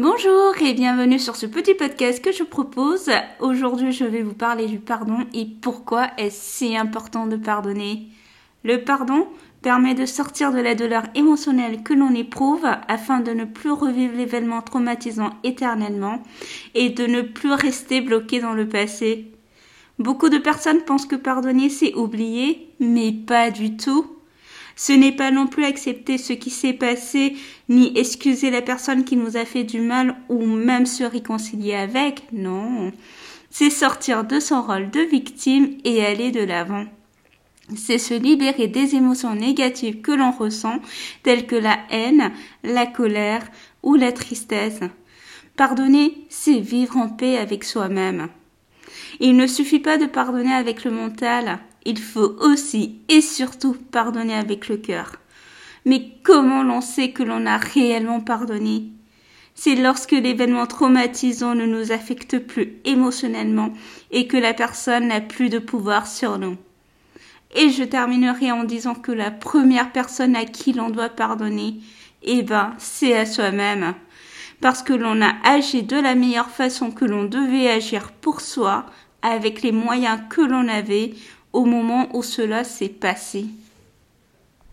Bonjour et bienvenue sur ce petit podcast que je propose. Aujourd'hui, je vais vous parler du pardon et pourquoi est-ce si important de pardonner. Le pardon permet de sortir de la douleur émotionnelle que l'on éprouve afin de ne plus revivre l'événement traumatisant éternellement et de ne plus rester bloqué dans le passé. Beaucoup de personnes pensent que pardonner c'est oublier, mais pas du tout. Ce n'est pas non plus accepter ce qui s'est passé, ni excuser la personne qui nous a fait du mal ou même se réconcilier avec, non. C'est sortir de son rôle de victime et aller de l'avant. C'est se libérer des émotions négatives que l'on ressent, telles que la haine, la colère ou la tristesse. Pardonner, c'est vivre en paix avec soi-même. Il ne suffit pas de pardonner avec le mental, il faut aussi et surtout pardonner avec le cœur. Mais comment l'on sait que l'on a réellement pardonné? C'est lorsque l'événement traumatisant ne nous affecte plus émotionnellement et que la personne n'a plus de pouvoir sur nous. Et je terminerai en disant que la première personne à qui l'on doit pardonner, eh ben, c'est à soi-même. Parce que l'on a agi de la meilleure façon que l'on devait agir pour soi, avec les moyens que l'on avait, au moment où cela s'est passé.